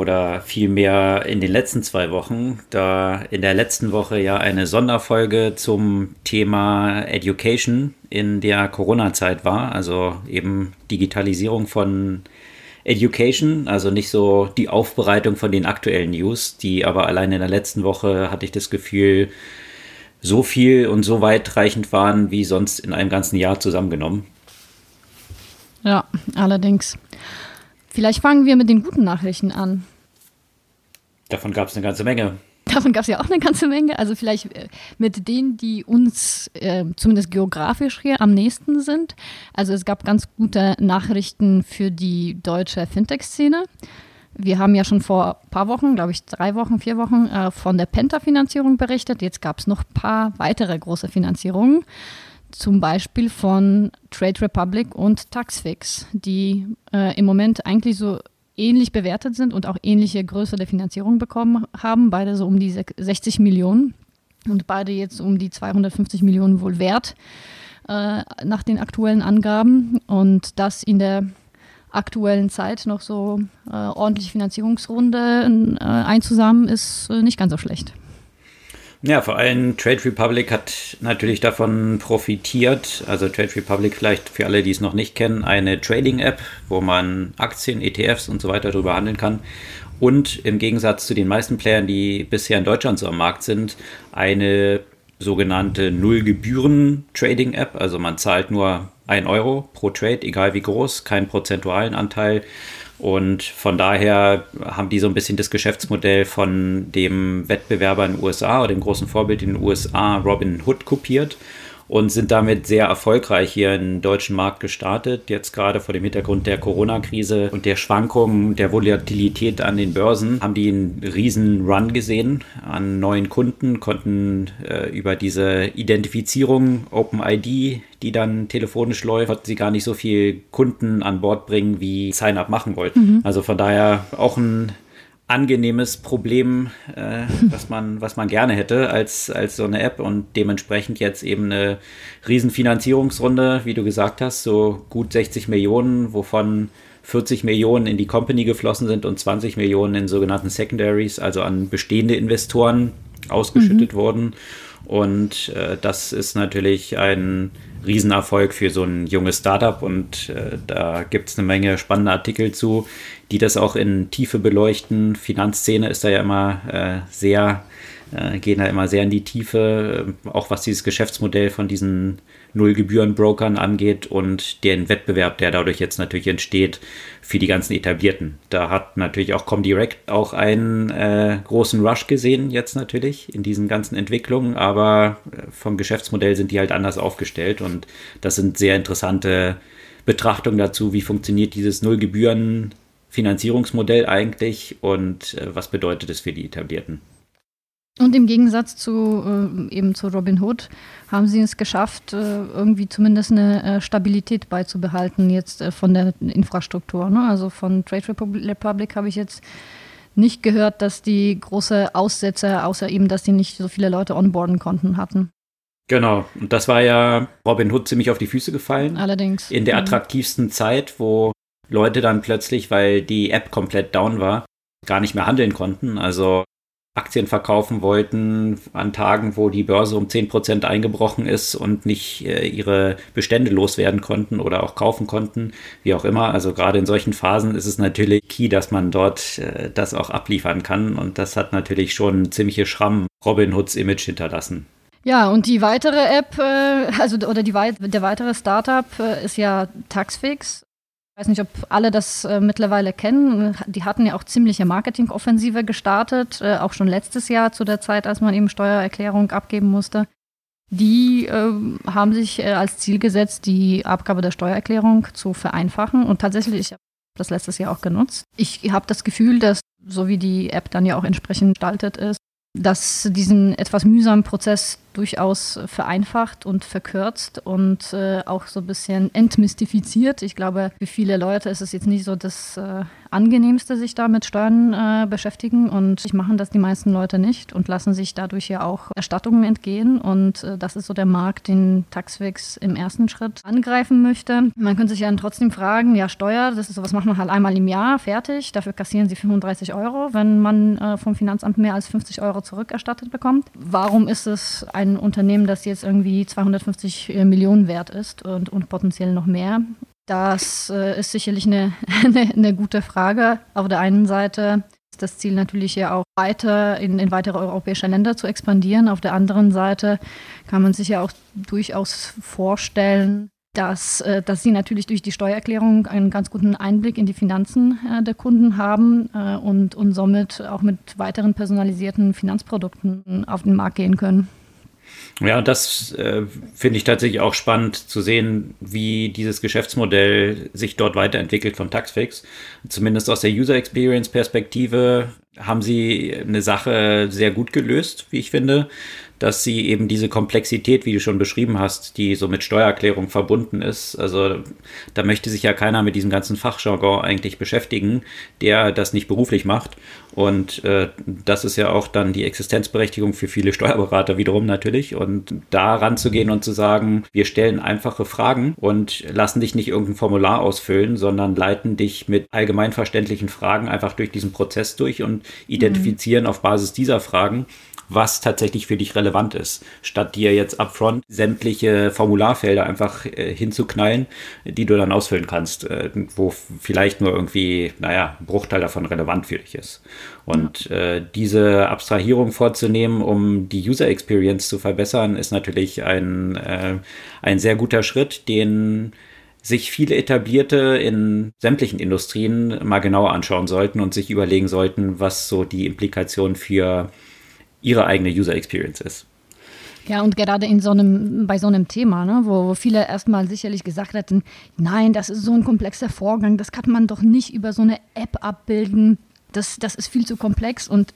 Oder vielmehr in den letzten zwei Wochen, da in der letzten Woche ja eine Sonderfolge zum Thema Education in der Corona-Zeit war, also eben Digitalisierung von Education, also nicht so die Aufbereitung von den aktuellen News, die aber allein in der letzten Woche hatte ich das Gefühl, so viel und so weitreichend waren wie sonst in einem ganzen Jahr zusammengenommen. Ja, allerdings. Vielleicht fangen wir mit den guten Nachrichten an. Davon gab es eine ganze Menge. Davon gab es ja auch eine ganze Menge. Also vielleicht äh, mit denen, die uns äh, zumindest geografisch hier am nächsten sind. Also es gab ganz gute Nachrichten für die deutsche Fintech-Szene. Wir haben ja schon vor ein paar Wochen, glaube ich drei Wochen, vier Wochen, äh, von der Penta-Finanzierung berichtet. Jetzt gab es noch ein paar weitere große Finanzierungen. Zum Beispiel von Trade Republic und Taxfix, die äh, im Moment eigentlich so ähnlich bewertet sind und auch ähnliche Größe der Finanzierung bekommen haben. Beide so um die 60 Millionen und beide jetzt um die 250 Millionen wohl wert äh, nach den aktuellen Angaben. Und das in der aktuellen Zeit noch so äh, ordentliche Finanzierungsrunde äh, einzusammeln, ist äh, nicht ganz so schlecht. Ja, vor allem Trade Republic hat natürlich davon profitiert. Also Trade Republic vielleicht für alle, die es noch nicht kennen, eine Trading-App, wo man Aktien, ETFs und so weiter darüber handeln kann. Und im Gegensatz zu den meisten Playern, die bisher in Deutschland so am Markt sind, eine sogenannte Null-Gebühren-Trading-App. Also man zahlt nur 1 Euro pro Trade, egal wie groß, keinen prozentualen Anteil und von daher haben die so ein bisschen das Geschäftsmodell von dem Wettbewerber in den USA oder dem großen Vorbild in den USA, Robin Hood, kopiert und sind damit sehr erfolgreich hier im deutschen Markt gestartet. Jetzt gerade vor dem Hintergrund der Corona-Krise und der Schwankungen, der Volatilität an den Börsen, haben die einen riesen Run gesehen an neuen Kunden, konnten äh, über diese Identifizierung OpenID, die dann telefonisch läuft, konnten sie gar nicht so viel Kunden an Bord bringen, wie Sign-up machen wollten. Mhm. Also von daher auch ein angenehmes Problem, äh, was, man, was man gerne hätte als, als so eine App und dementsprechend jetzt eben eine Riesenfinanzierungsrunde, wie du gesagt hast, so gut 60 Millionen, wovon 40 Millionen in die Company geflossen sind und 20 Millionen in sogenannten Secondaries, also an bestehende Investoren ausgeschüttet mhm. wurden. Und äh, das ist natürlich ein Riesenerfolg für so ein junges Startup und äh, da gibt es eine Menge spannender Artikel zu, die das auch in Tiefe beleuchten. Finanzszene ist da ja immer äh, sehr, äh, gehen da immer sehr in die Tiefe, äh, auch was dieses Geschäftsmodell von diesen Nullgebühren-Brokern angeht und den Wettbewerb, der dadurch jetzt natürlich entsteht für die ganzen Etablierten. Da hat natürlich auch Comdirect auch einen äh, großen Rush gesehen jetzt natürlich in diesen ganzen Entwicklungen, aber äh, vom Geschäftsmodell sind die halt anders aufgestellt und das sind sehr interessante Betrachtungen dazu, wie funktioniert dieses Nullgebühren Finanzierungsmodell eigentlich und äh, was bedeutet es für die Etablierten? Und im Gegensatz zu äh, eben zu Robin Hood haben sie es geschafft, äh, irgendwie zumindest eine äh, Stabilität beizubehalten jetzt äh, von der Infrastruktur. Ne? Also von Trade Republic habe ich jetzt nicht gehört, dass die große Aussätze, außer eben, dass die nicht so viele Leute onboarden konnten, hatten. Genau, und das war ja Robin Hood ziemlich auf die Füße gefallen. Allerdings. In der mhm. attraktivsten Zeit, wo Leute dann plötzlich, weil die App komplett down war, gar nicht mehr handeln konnten. Also Aktien verkaufen wollten an Tagen, wo die Börse um 10% eingebrochen ist und nicht äh, ihre Bestände loswerden konnten oder auch kaufen konnten, wie auch immer. Also gerade in solchen Phasen ist es natürlich key, dass man dort äh, das auch abliefern kann und das hat natürlich schon ziemliche Schramm Robin Hoods Image hinterlassen. Ja, und die weitere App, äh, also oder die, der weitere Startup äh, ist ja Taxfix. Ich weiß nicht, ob alle das äh, mittlerweile kennen. Die hatten ja auch ziemliche Marketingoffensive gestartet, äh, auch schon letztes Jahr zu der Zeit, als man eben Steuererklärung abgeben musste. Die äh, haben sich äh, als Ziel gesetzt, die Abgabe der Steuererklärung zu vereinfachen. Und tatsächlich, ich habe das letztes Jahr auch genutzt. Ich habe das Gefühl, dass, so wie die App dann ja auch entsprechend gestaltet ist, dass diesen etwas mühsamen Prozess durchaus vereinfacht und verkürzt und äh, auch so ein bisschen entmystifiziert. Ich glaube, für viele Leute ist es jetzt nicht so das äh, Angenehmste, sich da mit Steuern äh, beschäftigen und ich machen das die meisten Leute nicht und lassen sich dadurch ja auch Erstattungen entgehen und äh, das ist so der Markt, den Taxfix im ersten Schritt angreifen möchte. Man könnte sich ja dann trotzdem fragen, ja Steuer, das ist sowas macht man halt einmal im Jahr, fertig, dafür kassieren sie 35 Euro, wenn man äh, vom Finanzamt mehr als 50 Euro zurückerstattet bekommt. Warum ist es ein Unternehmen, das jetzt irgendwie 250 äh, Millionen wert ist und, und potenziell noch mehr? Das äh, ist sicherlich eine, eine, eine, gute Frage. Auf der einen Seite ist das Ziel natürlich ja auch weiter in, in weitere europäische Länder zu expandieren. Auf der anderen Seite kann man sich ja auch durchaus vorstellen, dass, äh, dass sie natürlich durch die Steuererklärung einen ganz guten Einblick in die Finanzen äh, der Kunden haben und, und somit auch mit weiteren personalisierten Finanzprodukten auf den Markt gehen können. Ja, das äh, finde ich tatsächlich auch spannend zu sehen, wie dieses Geschäftsmodell sich dort weiterentwickelt von Taxfix. Zumindest aus der User Experience Perspektive haben sie eine Sache sehr gut gelöst, wie ich finde dass sie eben diese Komplexität, wie du schon beschrieben hast, die so mit Steuererklärung verbunden ist, also da möchte sich ja keiner mit diesem ganzen Fachjargon eigentlich beschäftigen, der das nicht beruflich macht. Und äh, das ist ja auch dann die Existenzberechtigung für viele Steuerberater wiederum natürlich. Und da ranzugehen und zu sagen, wir stellen einfache Fragen und lassen dich nicht irgendein Formular ausfüllen, sondern leiten dich mit allgemeinverständlichen Fragen einfach durch diesen Prozess durch und identifizieren mhm. auf Basis dieser Fragen, was tatsächlich für dich relevant ist, statt dir jetzt upfront sämtliche Formularfelder einfach äh, hinzuknallen, die du dann ausfüllen kannst, äh, wo vielleicht nur irgendwie, naja, ein Bruchteil davon relevant für dich ist. Und äh, diese Abstrahierung vorzunehmen, um die User Experience zu verbessern, ist natürlich ein, äh, ein sehr guter Schritt, den sich viele etablierte in sämtlichen Industrien mal genauer anschauen sollten und sich überlegen sollten, was so die Implikationen für ihre eigene User Experience ist. Ja, und gerade in so einem, bei so einem Thema, ne, wo, wo viele erstmal sicherlich gesagt hätten, nein, das ist so ein komplexer Vorgang, das kann man doch nicht über so eine App abbilden, das, das ist viel zu komplex und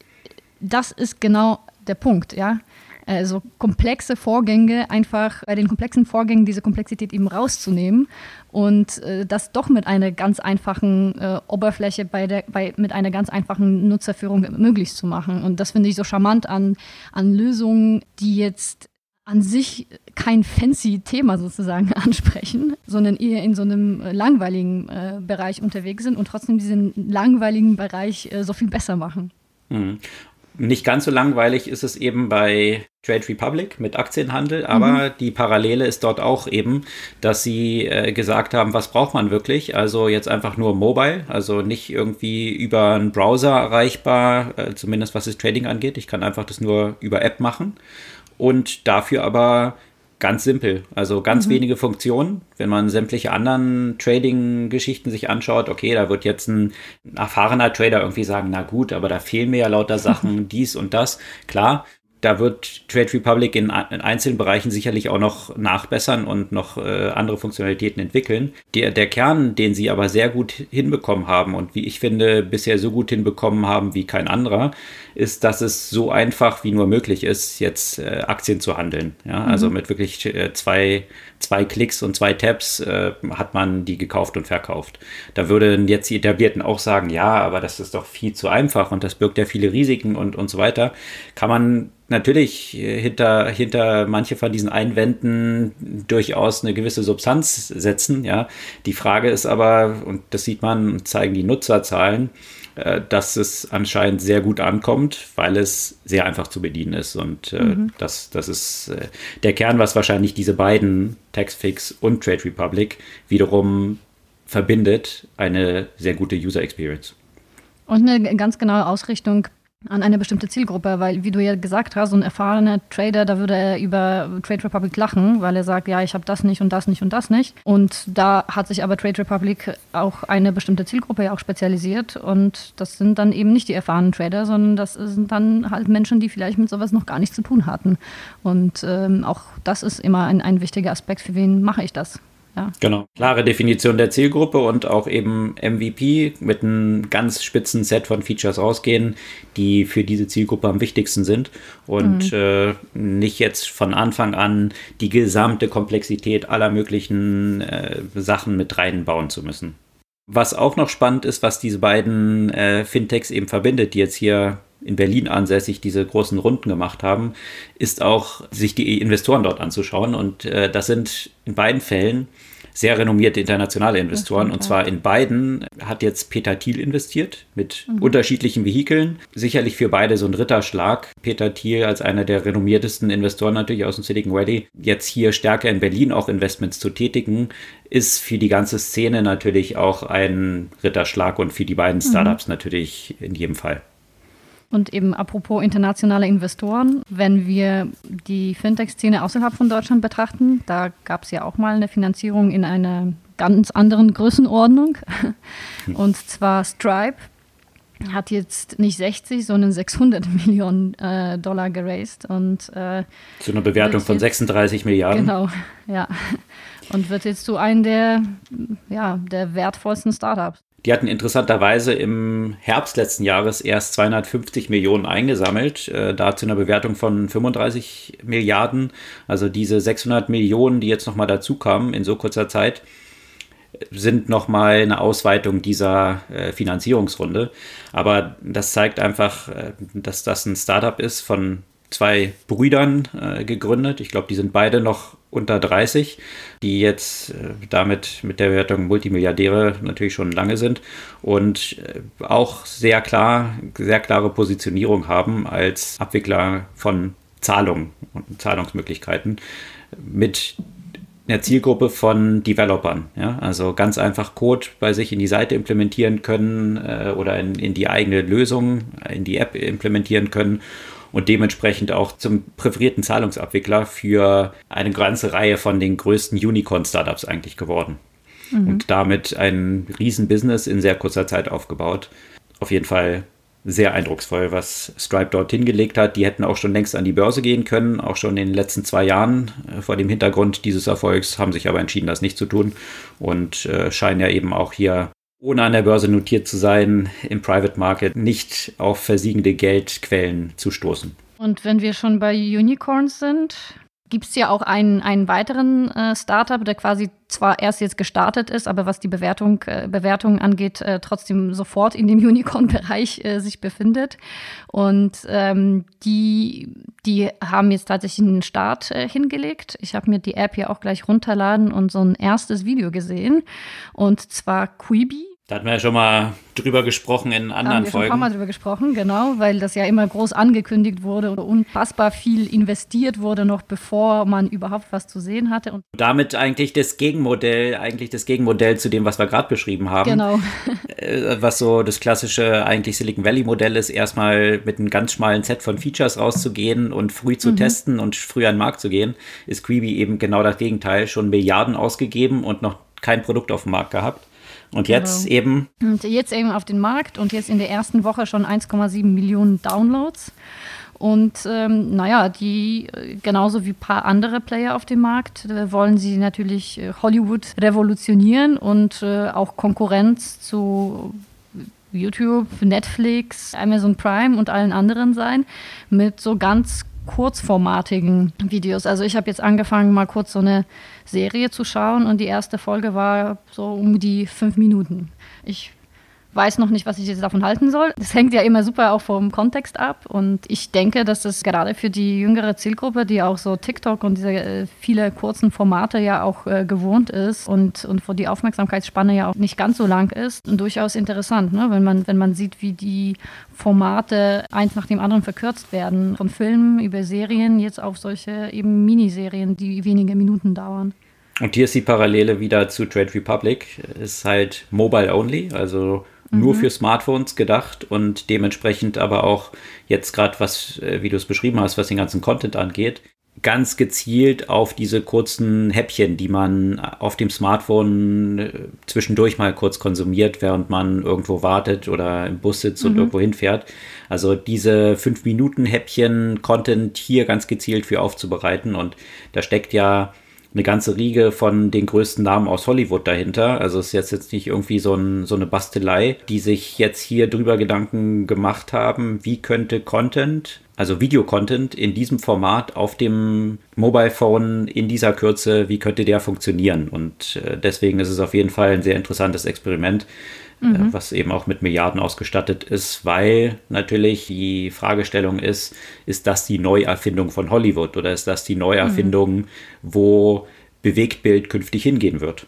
das ist genau der Punkt, ja also komplexe Vorgänge einfach bei den komplexen Vorgängen diese Komplexität eben rauszunehmen und äh, das doch mit einer ganz einfachen äh, Oberfläche bei der, bei, mit einer ganz einfachen Nutzerführung möglich zu machen. Und das finde ich so charmant an, an Lösungen, die jetzt an sich kein fancy Thema sozusagen ansprechen, sondern eher in so einem äh, langweiligen äh, Bereich unterwegs sind und trotzdem diesen langweiligen Bereich äh, so viel besser machen. Mhm. Nicht ganz so langweilig ist es eben bei Trade Republic mit Aktienhandel, aber mhm. die Parallele ist dort auch eben, dass sie äh, gesagt haben, was braucht man wirklich? Also jetzt einfach nur Mobile, also nicht irgendwie über einen Browser erreichbar, äh, zumindest was das Trading angeht. Ich kann einfach das nur über App machen und dafür aber Ganz simpel, also ganz mhm. wenige Funktionen. Wenn man sämtliche anderen Trading-Geschichten sich anschaut, okay, da wird jetzt ein erfahrener Trader irgendwie sagen, na gut, aber da fehlen mir ja lauter Sachen, dies und das. Klar, da wird Trade Republic in, in, einzelnen Bereichen sicherlich auch noch nachbessern und noch äh, andere Funktionalitäten entwickeln. Der, der Kern, den sie aber sehr gut hinbekommen haben und wie ich finde, bisher so gut hinbekommen haben wie kein anderer, ist, dass es so einfach wie nur möglich ist, jetzt äh, Aktien zu handeln. Ja? Mhm. Also mit wirklich äh, zwei, zwei Klicks und zwei Tabs äh, hat man die gekauft und verkauft. Da würden jetzt die Etablierten auch sagen, ja, aber das ist doch viel zu einfach und das birgt ja viele Risiken und, und so weiter. Kann man natürlich äh, hinter, hinter manche von diesen Einwänden durchaus eine gewisse Substanz setzen. Ja. Die Frage ist aber, und das sieht man, zeigen die Nutzerzahlen, dass es anscheinend sehr gut ankommt, weil es sehr einfach zu bedienen ist. Und äh, mhm. das, das ist äh, der Kern, was wahrscheinlich diese beiden, Taxfix und Trade Republic, wiederum verbindet, eine sehr gute User Experience. Und eine ganz genaue Ausrichtung an eine bestimmte Zielgruppe, weil wie du ja gesagt hast, so ein erfahrener Trader, da würde er über Trade Republic lachen, weil er sagt, ja, ich habe das nicht und das nicht und das nicht. Und da hat sich aber Trade Republic auch eine bestimmte Zielgruppe ja auch spezialisiert und das sind dann eben nicht die erfahrenen Trader, sondern das sind dann halt Menschen, die vielleicht mit sowas noch gar nichts zu tun hatten. Und ähm, auch das ist immer ein, ein wichtiger Aspekt, für wen mache ich das? Ja. Genau. Klare Definition der Zielgruppe und auch eben MVP mit einem ganz spitzen Set von Features rausgehen, die für diese Zielgruppe am wichtigsten sind und mhm. äh, nicht jetzt von Anfang an die gesamte Komplexität aller möglichen äh, Sachen mit reinbauen zu müssen. Was auch noch spannend ist, was diese beiden äh, Fintechs eben verbindet, die jetzt hier in Berlin ansässig diese großen Runden gemacht haben, ist auch, sich die Investoren dort anzuschauen. Und äh, das sind in beiden Fällen sehr renommierte internationale Investoren. Und zwar in beiden hat jetzt Peter Thiel investiert mit mhm. unterschiedlichen Vehikeln. Sicherlich für beide so ein Ritterschlag. Peter Thiel als einer der renommiertesten Investoren natürlich aus dem Silicon Valley, jetzt hier stärker in Berlin auch Investments zu tätigen, ist für die ganze Szene natürlich auch ein Ritterschlag und für die beiden mhm. Startups mhm. natürlich in jedem Fall. Und eben apropos internationale Investoren, wenn wir die Fintech-Szene außerhalb von Deutschland betrachten, da gab es ja auch mal eine Finanzierung in einer ganz anderen Größenordnung. Und zwar Stripe hat jetzt nicht 60, sondern 600 Millionen äh, Dollar geraced. Und, äh, zu einer Bewertung von 36 Milliarden. Genau, ja. Und wird jetzt zu einem der, ja, der wertvollsten Startups. Die hatten interessanterweise im Herbst letzten Jahres erst 250 Millionen eingesammelt, äh, da zu Bewertung von 35 Milliarden. Also diese 600 Millionen, die jetzt nochmal dazu kamen in so kurzer Zeit, sind nochmal eine Ausweitung dieser äh, Finanzierungsrunde. Aber das zeigt einfach, äh, dass das ein Startup ist von zwei Brüdern äh, gegründet. Ich glaube, die sind beide noch unter 30, die jetzt äh, damit mit der Wertung Multimilliardäre natürlich schon lange sind und äh, auch sehr klar, sehr klare Positionierung haben als Abwickler von Zahlungen und Zahlungsmöglichkeiten mit einer Zielgruppe von Developern. Ja? Also ganz einfach Code bei sich in die Seite implementieren können äh, oder in, in die eigene Lösung, in die App implementieren können und dementsprechend auch zum präferierten Zahlungsabwickler für eine ganze Reihe von den größten Unicorn-Startups eigentlich geworden. Mhm. Und damit ein Riesenbusiness in sehr kurzer Zeit aufgebaut. Auf jeden Fall sehr eindrucksvoll, was Stripe dort hingelegt hat. Die hätten auch schon längst an die Börse gehen können, auch schon in den letzten zwei Jahren. Äh, vor dem Hintergrund dieses Erfolgs haben sich aber entschieden, das nicht zu tun und äh, scheinen ja eben auch hier ohne an der Börse notiert zu sein, im Private Market nicht auf versiegende Geldquellen zu stoßen. Und wenn wir schon bei Unicorns sind, gibt es ja auch einen, einen weiteren äh, Startup, der quasi zwar erst jetzt gestartet ist, aber was die Bewertung, äh, Bewertung angeht, äh, trotzdem sofort in dem Unicorn-Bereich äh, sich befindet. Und ähm, die, die haben jetzt tatsächlich einen Start äh, hingelegt. Ich habe mir die App hier auch gleich runterladen und so ein erstes Video gesehen. Und zwar Quibi. Da hatten wir ja schon mal drüber gesprochen in anderen haben wir Folgen. Schon ein paar Mal drüber gesprochen, genau, weil das ja immer groß angekündigt wurde und unfassbar viel investiert wurde, noch bevor man überhaupt was zu sehen hatte. Und damit eigentlich das Gegenmodell, eigentlich das Gegenmodell zu dem, was wir gerade beschrieben haben. Genau. Äh, was so das klassische eigentlich Silicon Valley Modell ist, erstmal mit einem ganz schmalen Set von Features rauszugehen und früh zu mhm. testen und früh an den Markt zu gehen, ist Quibi eben genau das Gegenteil, schon Milliarden ausgegeben und noch kein Produkt auf dem Markt gehabt. Und jetzt genau. eben. Und jetzt eben auf den Markt und jetzt in der ersten Woche schon 1,7 Millionen Downloads. Und ähm, naja, die genauso wie ein paar andere Player auf dem Markt äh, wollen sie natürlich äh, Hollywood revolutionieren und äh, auch Konkurrenz zu YouTube, Netflix, Amazon Prime und allen anderen sein mit so ganz kurzformatigen Videos. Also ich habe jetzt angefangen, mal kurz so eine Serie zu schauen und die erste Folge war so um die fünf Minuten. Ich weiß noch nicht, was ich jetzt davon halten soll. Das hängt ja immer super auch vom Kontext ab. Und ich denke, dass es gerade für die jüngere Zielgruppe, die auch so TikTok und diese äh, viele kurzen Formate ja auch äh, gewohnt ist und, und wo die Aufmerksamkeitsspanne ja auch nicht ganz so lang ist, durchaus interessant, ne? wenn, man, wenn man sieht, wie die Formate eins nach dem anderen verkürzt werden. Von Filmen über Serien jetzt auf solche eben Miniserien, die wenige Minuten dauern. Und hier ist die Parallele wieder zu Trade Republic. Ist halt mobile only, also nur mhm. für Smartphones gedacht und dementsprechend aber auch jetzt gerade was, äh, wie du es beschrieben hast, was den ganzen Content angeht, ganz gezielt auf diese kurzen Häppchen, die man auf dem Smartphone äh, zwischendurch mal kurz konsumiert, während man irgendwo wartet oder im Bus sitzt mhm. und irgendwo hinfährt. Also diese 5 Minuten Häppchen Content hier ganz gezielt für aufzubereiten und da steckt ja eine ganze Riege von den größten Namen aus Hollywood dahinter. Also es ist jetzt, jetzt nicht irgendwie so, ein, so eine Bastelei, die sich jetzt hier drüber Gedanken gemacht haben, wie könnte Content, also Videocontent in diesem Format auf dem Mobile Phone in dieser Kürze, wie könnte der funktionieren? Und äh, deswegen ist es auf jeden Fall ein sehr interessantes Experiment. Äh, mhm. was eben auch mit Milliarden ausgestattet ist, weil natürlich die Fragestellung ist, ist das die Neuerfindung von Hollywood oder ist das die Neuerfindung, mhm. wo Bewegtbild künftig hingehen wird?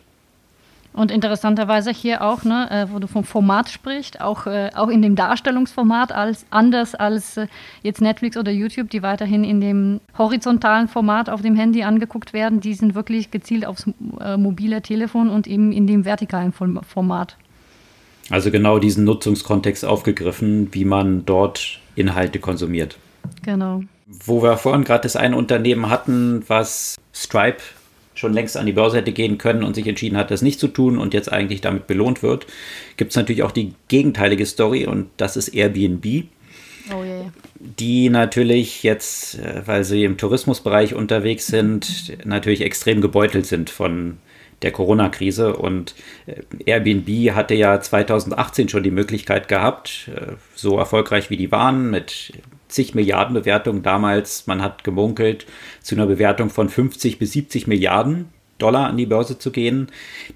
Und interessanterweise hier auch, ne, äh, wo du vom Format sprichst, auch, äh, auch in dem Darstellungsformat als anders als jetzt Netflix oder YouTube, die weiterhin in dem horizontalen Format auf dem Handy angeguckt werden, die sind wirklich gezielt aufs mobile Telefon und eben in dem vertikalen Format. Also genau diesen Nutzungskontext aufgegriffen, wie man dort Inhalte konsumiert. Genau. Wo wir vorhin gerade das eine Unternehmen hatten, was Stripe schon längst an die Börse hätte gehen können und sich entschieden hat, das nicht zu tun und jetzt eigentlich damit belohnt wird, gibt es natürlich auch die gegenteilige Story und das ist Airbnb. Oh yeah. Die natürlich jetzt, äh, weil sie im Tourismusbereich unterwegs sind, natürlich extrem gebeutelt sind von der Corona-Krise. Und äh, Airbnb hatte ja 2018 schon die Möglichkeit gehabt, äh, so erfolgreich wie die waren, mit zig Milliarden Bewertungen damals, man hat gemunkelt, zu einer Bewertung von 50 bis 70 Milliarden Dollar an die Börse zu gehen.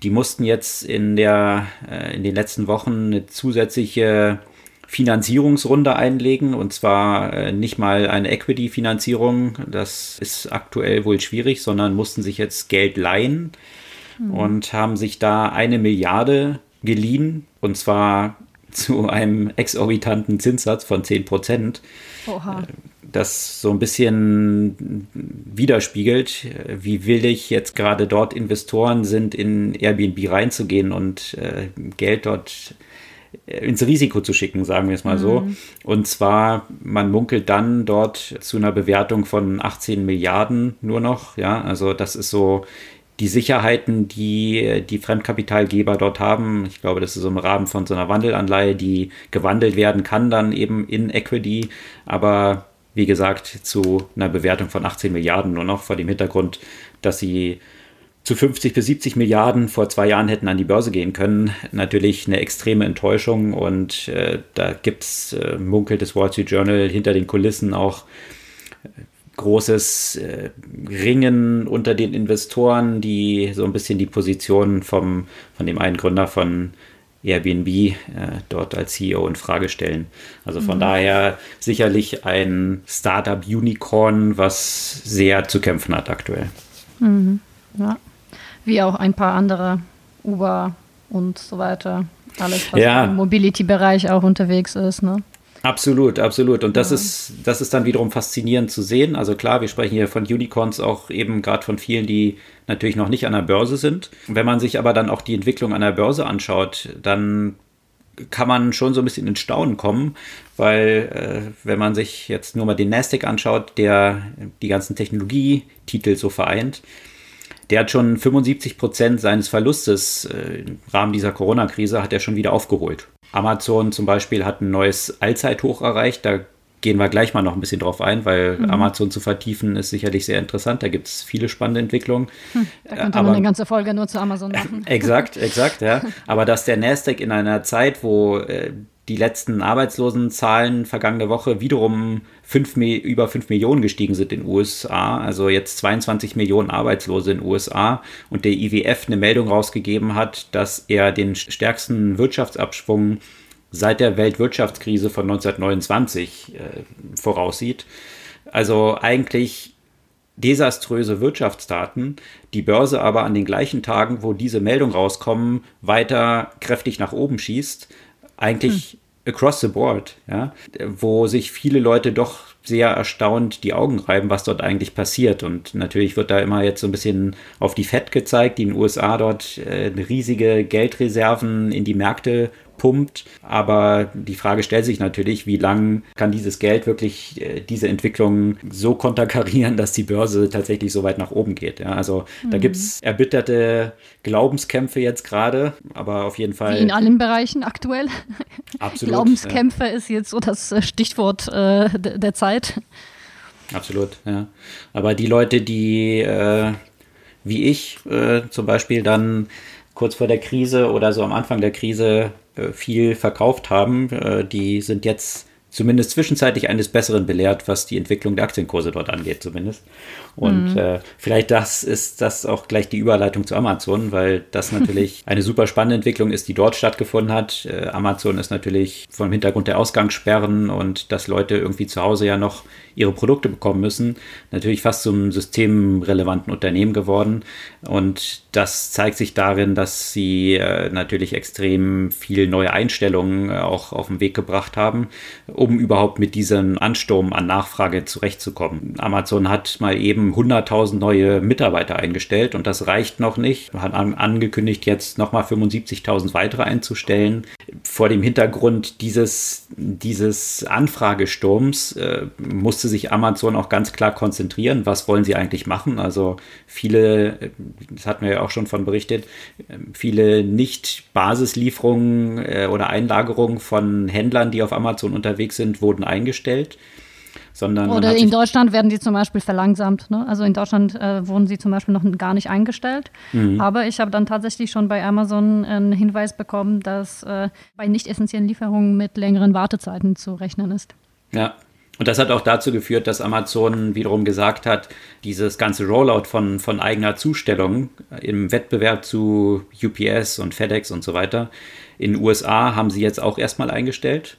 Die mussten jetzt in, der, äh, in den letzten Wochen eine zusätzliche Finanzierungsrunde einlegen und zwar nicht mal eine Equity-Finanzierung, das ist aktuell wohl schwierig, sondern mussten sich jetzt Geld leihen mhm. und haben sich da eine Milliarde geliehen und zwar zu einem exorbitanten Zinssatz von 10 Prozent. Oha. Das so ein bisschen widerspiegelt, wie willig jetzt gerade dort Investoren sind, in Airbnb reinzugehen und äh, Geld dort äh, ins Risiko zu schicken, sagen wir es mal so. Mhm. Und zwar, man munkelt dann dort zu einer Bewertung von 18 Milliarden nur noch. Ja, also das ist so die Sicherheiten, die die Fremdkapitalgeber dort haben. Ich glaube, das ist im Rahmen von so einer Wandelanleihe, die gewandelt werden kann, dann eben in Equity. Aber wie gesagt, zu einer Bewertung von 18 Milliarden nur noch vor dem Hintergrund, dass sie zu 50 bis 70 Milliarden vor zwei Jahren hätten an die Börse gehen können. Natürlich eine extreme Enttäuschung und äh, da gibt es, äh, munkelt das Wall Street Journal hinter den Kulissen auch großes äh, Ringen unter den Investoren, die so ein bisschen die Position vom, von dem einen Gründer von Airbnb äh, dort als CEO in Frage stellen. Also von mhm. daher sicherlich ein Startup-Unicorn, was sehr zu kämpfen hat aktuell. Mhm. Ja. Wie auch ein paar andere Uber und so weiter. Alles, was ja. im Mobility-Bereich auch unterwegs ist. Ne? Absolut, absolut. Und das ja. ist, das ist dann wiederum faszinierend zu sehen. Also klar, wir sprechen hier von Unicorns auch eben gerade von vielen, die natürlich noch nicht an der Börse sind. Wenn man sich aber dann auch die Entwicklung an der Börse anschaut, dann kann man schon so ein bisschen in Staunen kommen, weil äh, wenn man sich jetzt nur mal den Nasdaq anschaut, der die ganzen Technologietitel so vereint, der hat schon 75 Prozent seines Verlustes äh, im Rahmen dieser Corona-Krise hat er schon wieder aufgeholt. Amazon zum Beispiel hat ein neues Allzeithoch erreicht. Da gehen wir gleich mal noch ein bisschen drauf ein, weil mhm. Amazon zu vertiefen ist sicherlich sehr interessant. Da gibt es viele spannende Entwicklungen. Hm, da könnte Aber, man eine ganze Folge nur zu Amazon machen. exakt, exakt, ja. Aber dass der Nasdaq in einer Zeit, wo äh, die letzten Arbeitslosenzahlen vergangene Woche wiederum fünf, über 5 Millionen gestiegen sind in den USA, also jetzt 22 Millionen Arbeitslose in den USA und der IWF eine Meldung rausgegeben hat, dass er den stärksten Wirtschaftsabschwung seit der Weltwirtschaftskrise von 1929 äh, voraussieht. Also eigentlich desaströse Wirtschaftsdaten, die Börse aber an den gleichen Tagen, wo diese Meldung rauskommen, weiter kräftig nach oben schießt eigentlich hm. across the board, ja, wo sich viele Leute doch sehr erstaunt die Augen reiben, was dort eigentlich passiert. Und natürlich wird da immer jetzt so ein bisschen auf die FED gezeigt, die in den USA dort äh, riesige Geldreserven in die Märkte pumpt. Aber die Frage stellt sich natürlich, wie lange kann dieses Geld wirklich äh, diese Entwicklung so konterkarieren, dass die Börse tatsächlich so weit nach oben geht. Ja, also mhm. da gibt es erbitterte Glaubenskämpfe jetzt gerade, aber auf jeden Fall. Wie in allen Bereichen aktuell. Absolut. Glaubenskämpfe ja. ist jetzt so das äh, Stichwort äh, der Zeit. Absolut, ja. Aber die Leute, die äh, wie ich äh, zum Beispiel dann kurz vor der Krise oder so am Anfang der Krise viel verkauft haben, äh, die sind jetzt zumindest zwischenzeitlich eines Besseren belehrt, was die Entwicklung der Aktienkurse dort angeht, zumindest. Und mhm. äh, vielleicht das ist das auch gleich die Überleitung zu Amazon, weil das natürlich eine super spannende Entwicklung ist, die dort stattgefunden hat. Äh, Amazon ist natürlich vom Hintergrund der Ausgangssperren und dass Leute irgendwie zu Hause ja noch ihre Produkte bekommen müssen, natürlich fast zum systemrelevanten Unternehmen geworden. Und das zeigt sich darin, dass sie äh, natürlich extrem viel neue Einstellungen äh, auch auf den Weg gebracht haben, um überhaupt mit diesem Ansturm an Nachfrage zurechtzukommen. Amazon hat mal eben 100.000 neue Mitarbeiter eingestellt und das reicht noch nicht. Man hat an, angekündigt, jetzt nochmal 75.000 weitere einzustellen. Vor dem Hintergrund dieses, dieses Anfragesturms äh, musste sich Amazon auch ganz klar konzentrieren. Was wollen sie eigentlich machen? Also viele, das hatten wir ja auch schon von berichtet, viele Nicht-Basislieferungen äh, oder Einlagerungen von Händlern, die auf Amazon unterwegs sind, wurden eingestellt. Sondern Oder in Deutschland werden die zum Beispiel verlangsamt. Ne? Also in Deutschland äh, wurden sie zum Beispiel noch gar nicht eingestellt. Mhm. Aber ich habe dann tatsächlich schon bei Amazon einen Hinweis bekommen, dass äh, bei nicht essentiellen Lieferungen mit längeren Wartezeiten zu rechnen ist. Ja, und das hat auch dazu geführt, dass Amazon wiederum gesagt hat, dieses ganze Rollout von, von eigener Zustellung im Wettbewerb zu UPS und FedEx und so weiter in den USA haben sie jetzt auch erstmal eingestellt,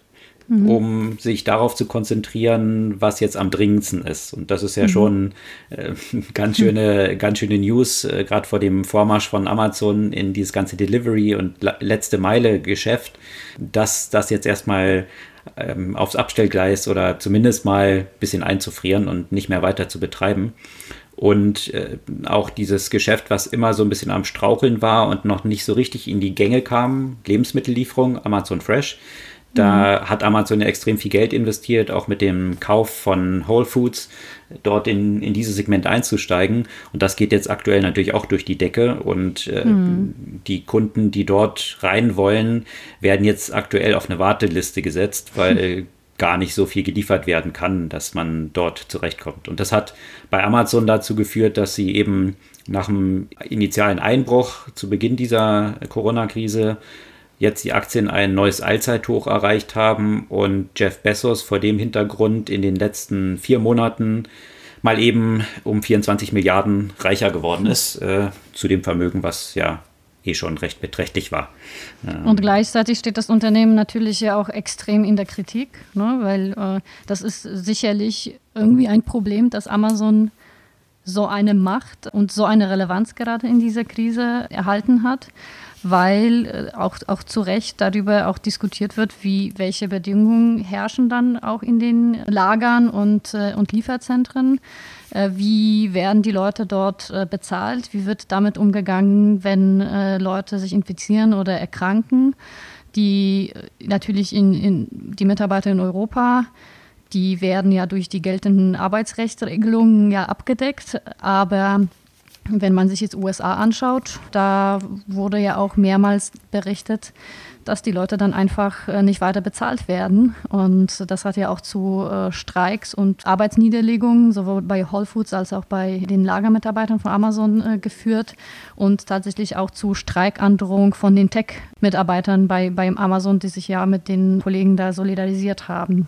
mhm. um sich darauf zu konzentrieren, was jetzt am dringendsten ist. Und das ist ja mhm. schon äh, ganz schöne, ganz schöne News, äh, gerade vor dem Vormarsch von Amazon in dieses ganze Delivery und letzte Meile Geschäft, dass das jetzt erstmal ähm, aufs Abstellgleis oder zumindest mal ein bisschen einzufrieren und nicht mehr weiter zu betreiben. Und äh, auch dieses Geschäft, was immer so ein bisschen am Straucheln war und noch nicht so richtig in die Gänge kam, Lebensmittellieferung, Amazon Fresh, da mhm. hat Amazon ja extrem viel Geld investiert, auch mit dem Kauf von Whole Foods, dort in, in dieses Segment einzusteigen. Und das geht jetzt aktuell natürlich auch durch die Decke. Und äh, mhm. die Kunden, die dort rein wollen, werden jetzt aktuell auf eine Warteliste gesetzt, weil mhm. gar nicht so viel geliefert werden kann, dass man dort zurechtkommt. Und das hat bei Amazon dazu geführt, dass sie eben nach dem initialen Einbruch zu Beginn dieser Corona-Krise jetzt die Aktien ein neues Allzeithoch erreicht haben und Jeff Bezos vor dem Hintergrund in den letzten vier Monaten mal eben um 24 Milliarden reicher geworden ist, äh, zu dem Vermögen, was ja eh schon recht beträchtlich war. Ähm und gleichzeitig steht das Unternehmen natürlich ja auch extrem in der Kritik, ne? weil äh, das ist sicherlich irgendwie ein Problem, dass Amazon so eine Macht und so eine Relevanz gerade in dieser Krise erhalten hat weil äh, auch, auch zu Recht darüber auch diskutiert wird, wie, welche Bedingungen herrschen dann auch in den Lagern und, äh, und Lieferzentren. Äh, wie werden die Leute dort bezahlt? Wie wird damit umgegangen, wenn Leute sich infizieren oder erkranken? Die natürlich in, in die Mitarbeiter in Europa die werden ja durch die geltenden Arbeitsrechtsregelungen ja abgedeckt, aber wenn man sich jetzt USA anschaut, da wurde ja auch mehrmals berichtet, dass die Leute dann einfach äh, nicht weiter bezahlt werden. Und das hat ja auch zu äh, Streiks und Arbeitsniederlegungen, sowohl bei Whole Foods als auch bei den Lagermitarbeitern von Amazon äh, geführt und tatsächlich auch zu Streikandrohung von den Tech-Mitarbeitern bei, bei Amazon, die sich ja mit den Kollegen da solidarisiert haben.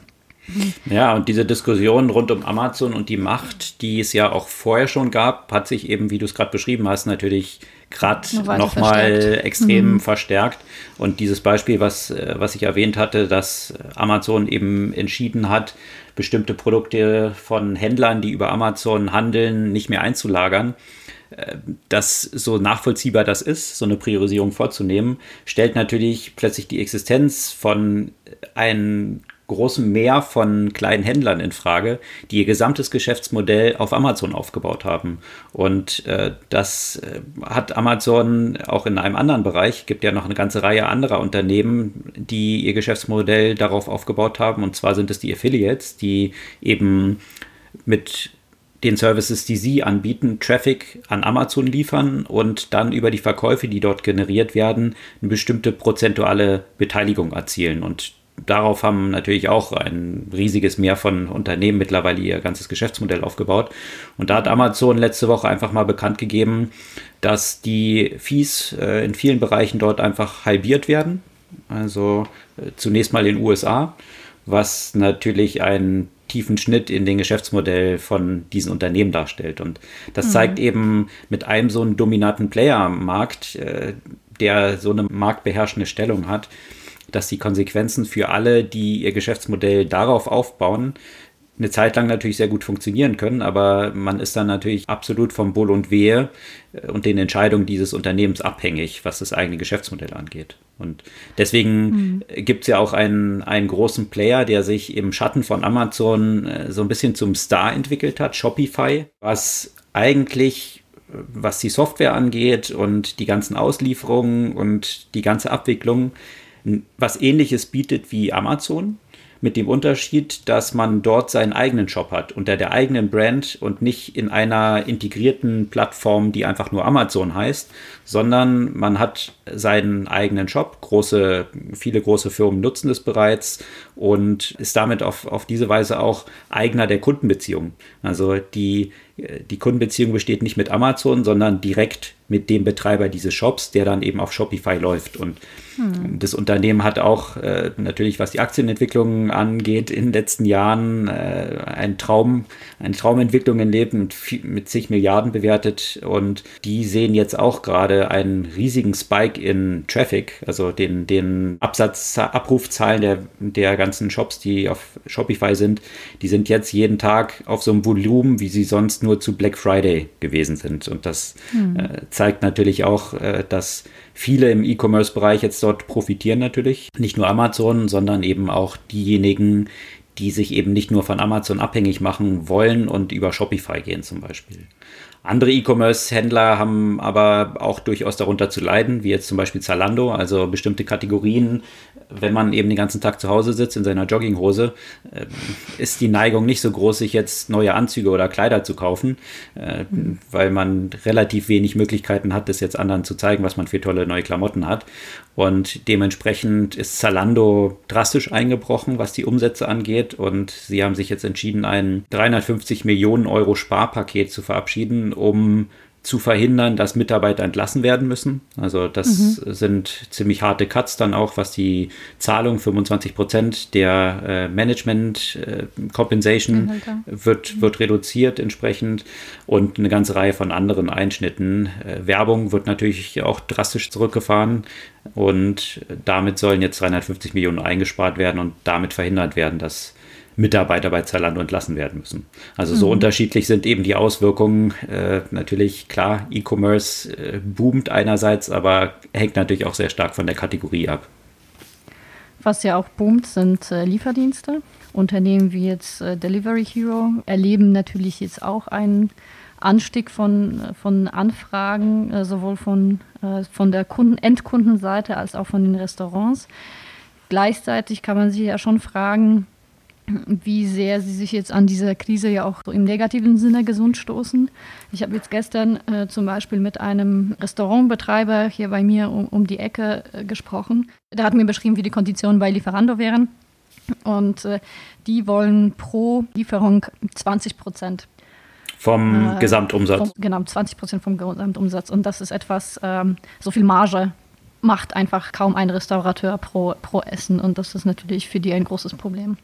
Ja, und diese Diskussion rund um Amazon und die Macht, die es ja auch vorher schon gab, hat sich eben, wie du es gerade beschrieben hast, natürlich gerade nochmal extrem mhm. verstärkt. Und dieses Beispiel, was, äh, was ich erwähnt hatte, dass Amazon eben entschieden hat, bestimmte Produkte von Händlern, die über Amazon handeln, nicht mehr einzulagern, äh, dass so nachvollziehbar das ist, so eine Priorisierung vorzunehmen, stellt natürlich plötzlich die Existenz von einem großem Meer von kleinen Händlern in Frage, die ihr gesamtes Geschäftsmodell auf Amazon aufgebaut haben. Und äh, das äh, hat Amazon auch in einem anderen Bereich, gibt ja noch eine ganze Reihe anderer Unternehmen, die ihr Geschäftsmodell darauf aufgebaut haben. Und zwar sind es die Affiliates, die eben mit den Services, die sie anbieten, Traffic an Amazon liefern und dann über die Verkäufe, die dort generiert werden, eine bestimmte prozentuale Beteiligung erzielen. Und darauf haben natürlich auch ein riesiges Meer von Unternehmen mittlerweile ihr ganzes Geschäftsmodell aufgebaut. Und da hat Amazon letzte Woche einfach mal bekannt gegeben, dass die Fees äh, in vielen Bereichen dort einfach halbiert werden. Also äh, zunächst mal in den USA, was natürlich einen tiefen Schnitt in den Geschäftsmodell von diesen Unternehmen darstellt. Und das mhm. zeigt eben mit einem so einen dominanten Player am Markt, äh, der so eine marktbeherrschende Stellung hat, dass die Konsequenzen für alle, die ihr Geschäftsmodell darauf aufbauen, eine Zeit lang natürlich sehr gut funktionieren können, aber man ist dann natürlich absolut vom Wohl und Wehe äh, und den Entscheidungen dieses Unternehmens abhängig, was das eigene Geschäftsmodell angeht. Und deswegen mhm. gibt es ja auch einen, einen großen Player, der sich im Schatten von Amazon äh, so ein bisschen zum Star entwickelt hat, Shopify, was eigentlich äh, was die Software angeht und die ganzen Auslieferungen und die ganze Abwicklung was ähnliches bietet wie Amazon, mit dem Unterschied, dass man dort seinen eigenen Shop hat, unter der eigenen Brand und nicht in einer integrierten Plattform, die einfach nur Amazon heißt, sondern man hat seinen eigenen Shop. Große, viele große Firmen nutzen es bereits und ist damit auf, auf diese Weise auch Eigner der Kundenbeziehung. Also die, die Kundenbeziehung besteht nicht mit Amazon, sondern direkt mit dem Betreiber dieses Shops, der dann eben auf Shopify läuft. Und hm. das Unternehmen hat auch äh, natürlich, was die Aktienentwicklung angeht, in den letzten Jahren äh, einen Traum, eine Traumentwicklung erlebt mit, mit zig Milliarden bewertet. Und die sehen jetzt auch gerade einen riesigen Spike in Traffic, also den, den Absatz, Abrufzahlen der, der ganzen Shops, die auf Shopify sind. Die sind jetzt jeden Tag auf so einem Volumen, wie sie sonst nur zu Black Friday gewesen sind. Und das hm. äh, zeigt natürlich auch, äh, dass viele im E-Commerce-Bereich jetzt dort profitieren natürlich. Nicht nur Amazon, sondern eben auch diejenigen, die sich eben nicht nur von Amazon abhängig machen wollen und über Shopify gehen zum Beispiel. Andere E-Commerce-Händler haben aber auch durchaus darunter zu leiden, wie jetzt zum Beispiel Zalando, also bestimmte Kategorien. Wenn man eben den ganzen Tag zu Hause sitzt in seiner Jogginghose, äh, ist die Neigung nicht so groß, sich jetzt neue Anzüge oder Kleider zu kaufen, äh, weil man relativ wenig Möglichkeiten hat, das jetzt anderen zu zeigen, was man für tolle neue Klamotten hat. Und dementsprechend ist Zalando drastisch eingebrochen, was die Umsätze angeht. Und sie haben sich jetzt entschieden, ein 350 Millionen Euro Sparpaket zu verabschieden, um zu verhindern, dass Mitarbeiter entlassen werden müssen. Also das mhm. sind ziemlich harte Cuts dann auch, was die Zahlung 25 Prozent der äh, Management äh, Compensation wird, mhm. wird reduziert entsprechend und eine ganze Reihe von anderen Einschnitten. Äh, Werbung wird natürlich auch drastisch zurückgefahren und damit sollen jetzt 350 Millionen eingespart werden und damit verhindert werden, dass Mitarbeiter bei Zalando entlassen werden müssen. Also so mhm. unterschiedlich sind eben die Auswirkungen. Äh, natürlich, klar, E-Commerce äh, boomt einerseits, aber hängt natürlich auch sehr stark von der Kategorie ab. Was ja auch boomt, sind äh, Lieferdienste. Unternehmen wie jetzt äh, Delivery Hero erleben natürlich jetzt auch einen Anstieg von, von Anfragen, äh, sowohl von, äh, von der Kunden Endkundenseite als auch von den Restaurants. Gleichzeitig kann man sich ja schon fragen, wie sehr sie sich jetzt an dieser Krise ja auch im negativen Sinne gesund stoßen. Ich habe jetzt gestern äh, zum Beispiel mit einem Restaurantbetreiber hier bei mir um, um die Ecke äh, gesprochen. Der hat mir beschrieben, wie die Konditionen bei Lieferando wären. Und äh, die wollen pro Lieferung 20 Prozent. Vom äh, Gesamtumsatz. Vom, genau, 20 Prozent vom Gesamtumsatz. Und das ist etwas, ähm, so viel Marge macht einfach kaum ein Restaurateur pro, pro Essen. Und das ist natürlich für die ein großes Problem.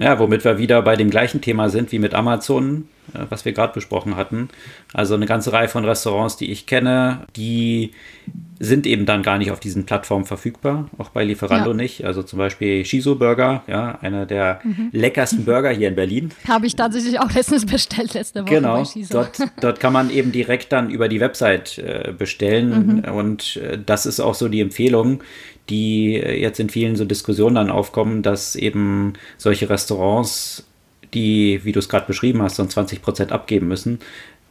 Ja, womit wir wieder bei dem gleichen Thema sind wie mit Amazon, äh, was wir gerade besprochen hatten. Also eine ganze Reihe von Restaurants, die ich kenne, die sind eben dann gar nicht auf diesen Plattformen verfügbar, auch bei Lieferando ja. nicht. Also zum Beispiel Shiso Burger, ja, einer der mhm. leckersten Burger hier in Berlin. Habe ich tatsächlich auch letztens bestellt, letzte Woche genau, bei Shiso. Dort, dort kann man eben direkt dann über die Website äh, bestellen mhm. und äh, das ist auch so die Empfehlung, die jetzt in vielen so Diskussionen dann aufkommen, dass eben solche Restaurants, die, wie du es gerade beschrieben hast, so 20 Prozent abgeben müssen,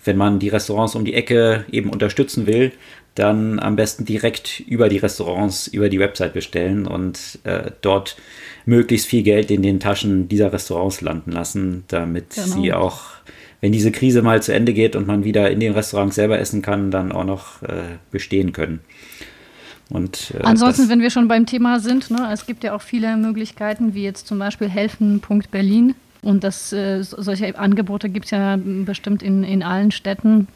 wenn man die Restaurants um die Ecke eben unterstützen will, dann am besten direkt über die Restaurants, über die Website bestellen und äh, dort möglichst viel Geld in den Taschen dieser Restaurants landen lassen, damit genau. sie auch, wenn diese Krise mal zu Ende geht und man wieder in den Restaurants selber essen kann, dann auch noch äh, bestehen können. Und, äh, Ansonsten, wenn wir schon beim Thema sind, ne, es gibt ja auch viele Möglichkeiten, wie jetzt zum Beispiel helfen.berlin. Und das, äh, solche Angebote gibt es ja bestimmt in, in allen Städten,